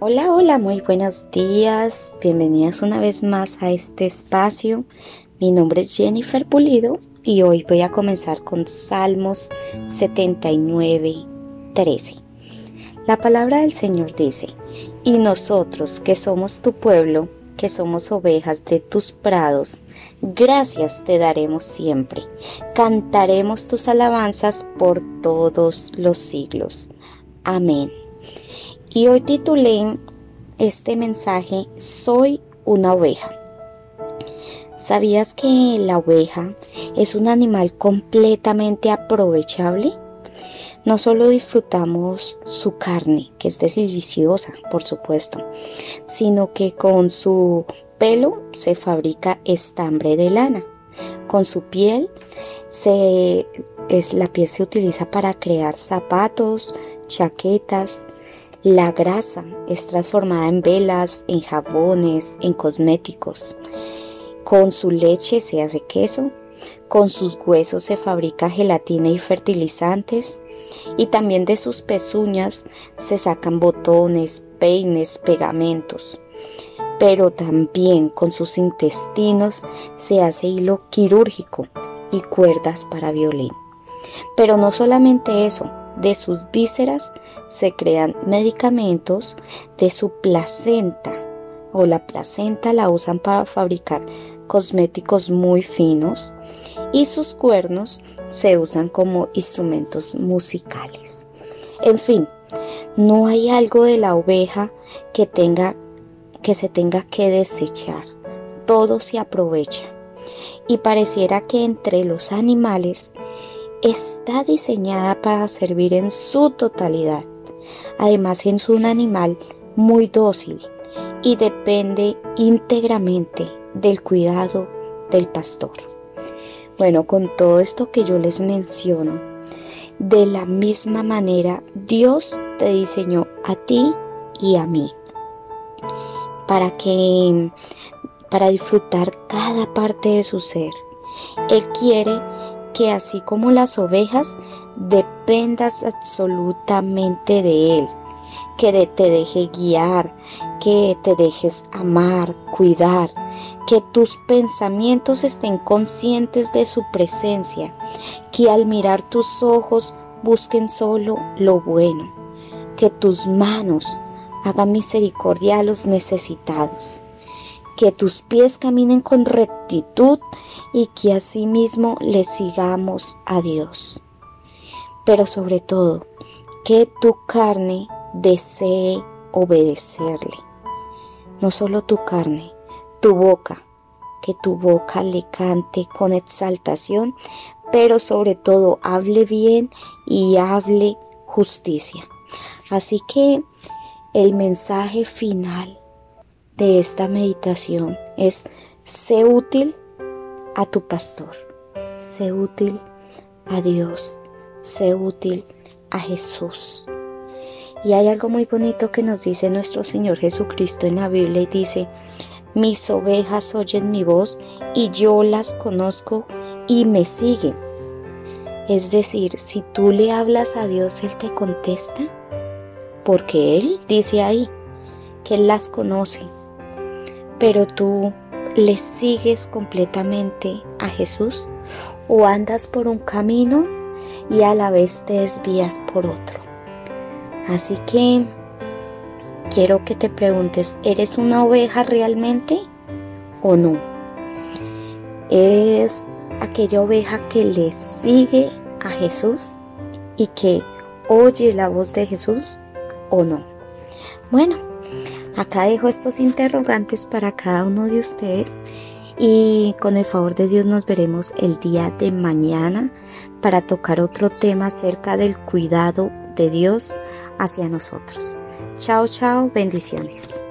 Hola, hola, muy buenos días. Bienvenidas una vez más a este espacio. Mi nombre es Jennifer Pulido y hoy voy a comenzar con Salmos 79, 13. La palabra del Señor dice, y nosotros que somos tu pueblo, que somos ovejas de tus prados, gracias te daremos siempre. Cantaremos tus alabanzas por todos los siglos. Amén. Y hoy titulé este mensaje Soy una oveja. ¿Sabías que la oveja es un animal completamente aprovechable? No solo disfrutamos su carne, que es deliciosa, por supuesto, sino que con su pelo se fabrica estambre de lana. Con su piel se, es, la piel se utiliza para crear zapatos, chaquetas, la grasa es transformada en velas, en jabones, en cosméticos. Con su leche se hace queso, con sus huesos se fabrica gelatina y fertilizantes, y también de sus pezuñas se sacan botones, peines, pegamentos. Pero también con sus intestinos se hace hilo quirúrgico y cuerdas para violín. Pero no solamente eso, de sus vísceras se crean medicamentos, de su placenta o la placenta la usan para fabricar cosméticos muy finos y sus cuernos se usan como instrumentos musicales. En fin, no hay algo de la oveja que tenga que se tenga que desechar. Todo se aprovecha. Y pareciera que entre los animales está diseñada para servir en su totalidad. Además es un animal muy dócil y depende íntegramente del cuidado del pastor. Bueno, con todo esto que yo les menciono, de la misma manera Dios te diseñó a ti y a mí para que para disfrutar cada parte de su ser. Él quiere que así como las ovejas dependas absolutamente de Él, que te deje guiar, que te dejes amar, cuidar, que tus pensamientos estén conscientes de su presencia, que al mirar tus ojos busquen solo lo bueno, que tus manos hagan misericordia a los necesitados que tus pies caminen con rectitud y que asimismo le sigamos a Dios. Pero sobre todo, que tu carne desee obedecerle. No solo tu carne, tu boca, que tu boca le cante con exaltación, pero sobre todo hable bien y hable justicia. Así que el mensaje final de esta meditación es sé útil a tu pastor, sé útil a Dios, sé útil a Jesús. Y hay algo muy bonito que nos dice nuestro Señor Jesucristo en la Biblia y dice, mis ovejas oyen mi voz y yo las conozco y me siguen. Es decir, si tú le hablas a Dios, Él te contesta, porque Él dice ahí que Él las conoce, pero tú le sigues completamente a Jesús o andas por un camino y a la vez te desvías por otro. Así que quiero que te preguntes, ¿eres una oveja realmente o no? ¿Eres aquella oveja que le sigue a Jesús y que oye la voz de Jesús o no? Bueno, Acá dejo estos interrogantes para cada uno de ustedes y con el favor de Dios nos veremos el día de mañana para tocar otro tema acerca del cuidado de Dios hacia nosotros. Chao, chao, bendiciones.